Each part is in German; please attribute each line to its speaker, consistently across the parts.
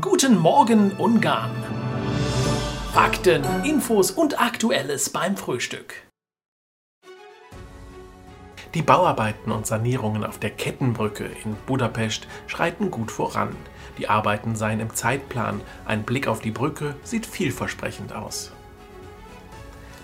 Speaker 1: Guten Morgen Ungarn. Fakten, Infos und Aktuelles beim Frühstück. Die Bauarbeiten und Sanierungen auf der Kettenbrücke in Budapest schreiten gut voran. Die Arbeiten seien im Zeitplan. Ein Blick auf die Brücke sieht vielversprechend aus.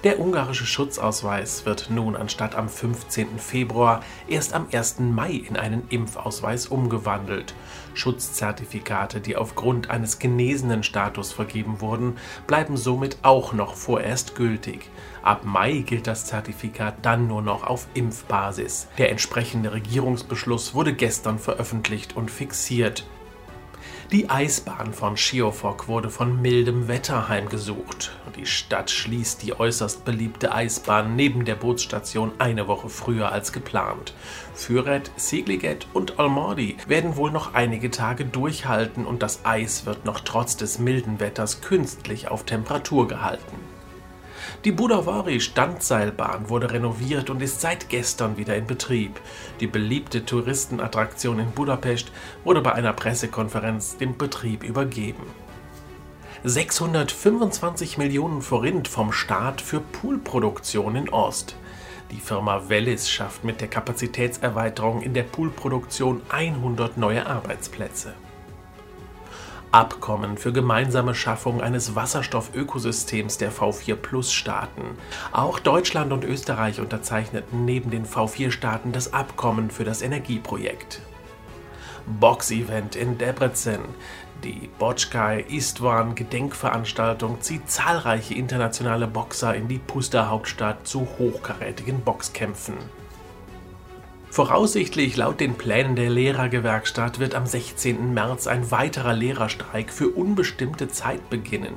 Speaker 1: Der ungarische Schutzausweis wird nun anstatt am 15. Februar erst am 1. Mai in einen Impfausweis umgewandelt. Schutzzertifikate, die aufgrund eines genesenen Status vergeben wurden, bleiben somit auch noch vorerst gültig. Ab Mai gilt das Zertifikat dann nur noch auf Impfbasis. Der entsprechende Regierungsbeschluss wurde gestern veröffentlicht und fixiert. Die Eisbahn von Schiofok wurde von mildem Wetter heimgesucht. Die Stadt schließt die äußerst beliebte Eisbahn neben der Bootsstation eine Woche früher als geplant. Füret, Sigliget und Almordi werden wohl noch einige Tage durchhalten und das Eis wird noch trotz des milden Wetters künstlich auf Temperatur gehalten. Die Budavari Standseilbahn wurde renoviert und ist seit gestern wieder in Betrieb. Die beliebte Touristenattraktion in Budapest wurde bei einer Pressekonferenz dem Betrieb übergeben. 625 Millionen Forint vom Staat für Poolproduktion in Ost. Die Firma Wellis schafft mit der Kapazitätserweiterung in der Poolproduktion 100 neue Arbeitsplätze. Abkommen für gemeinsame Schaffung eines Wasserstoffökosystems der V4-Plus-Staaten. Auch Deutschland und Österreich unterzeichneten neben den V4-Staaten das Abkommen für das Energieprojekt. Box-Event in Debrecen. Die Botschkai Istvan Gedenkveranstaltung zieht zahlreiche internationale Boxer in die Puster-Hauptstadt zu hochkarätigen Boxkämpfen. Voraussichtlich laut den Plänen der Lehrergewerkschaft wird am 16. März ein weiterer Lehrerstreik für unbestimmte Zeit beginnen.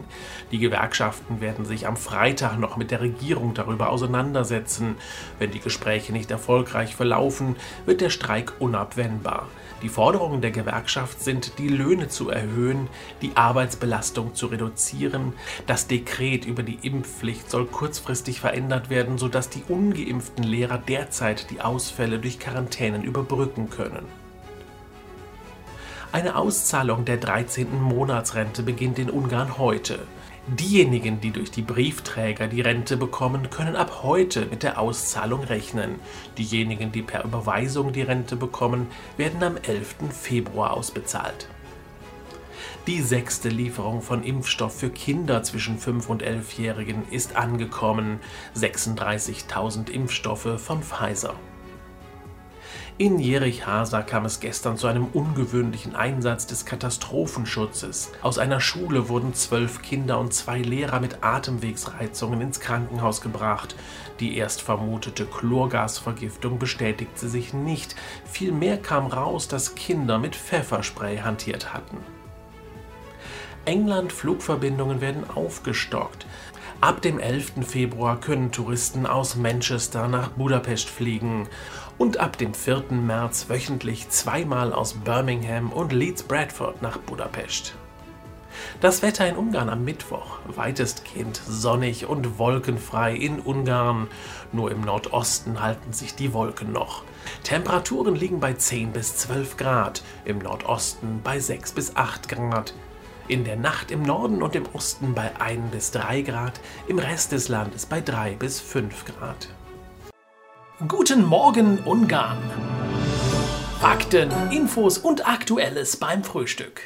Speaker 1: Die Gewerkschaften werden sich am Freitag noch mit der Regierung darüber auseinandersetzen. Wenn die Gespräche nicht erfolgreich verlaufen, wird der Streik unabwendbar. Die Forderungen der Gewerkschaft sind, die Löhne zu erhöhen, die Arbeitsbelastung zu reduzieren. Das Dekret über die Impfpflicht soll kurzfristig verändert werden, sodass die ungeimpften Lehrer derzeit die Ausfälle durch Quarantänen überbrücken können. Eine Auszahlung der 13. Monatsrente beginnt in Ungarn heute. Diejenigen, die durch die Briefträger die Rente bekommen, können ab heute mit der Auszahlung rechnen. Diejenigen, die per Überweisung die Rente bekommen, werden am 11. Februar ausbezahlt. Die sechste Lieferung von Impfstoff für Kinder zwischen 5 und 11-Jährigen ist angekommen. 36.000 Impfstoffe von Pfizer. In Jerichhasa kam es gestern zu einem ungewöhnlichen Einsatz des Katastrophenschutzes. Aus einer Schule wurden zwölf Kinder und zwei Lehrer mit Atemwegsreizungen ins Krankenhaus gebracht. Die erst vermutete Chlorgasvergiftung bestätigte sich nicht. Vielmehr kam raus, dass Kinder mit Pfefferspray hantiert hatten. England-Flugverbindungen werden aufgestockt. Ab dem 11. Februar können Touristen aus Manchester nach Budapest fliegen und ab dem 4. März wöchentlich zweimal aus Birmingham und Leeds Bradford nach Budapest. Das Wetter in Ungarn am Mittwoch weitestgehend sonnig und wolkenfrei in Ungarn. Nur im Nordosten halten sich die Wolken noch. Temperaturen liegen bei 10 bis 12 Grad, im Nordosten bei 6 bis 8 Grad. In der Nacht im Norden und im Osten bei 1 bis 3 Grad, im Rest des Landes bei 3 bis 5 Grad. Guten Morgen Ungarn. Fakten, Infos und Aktuelles beim Frühstück.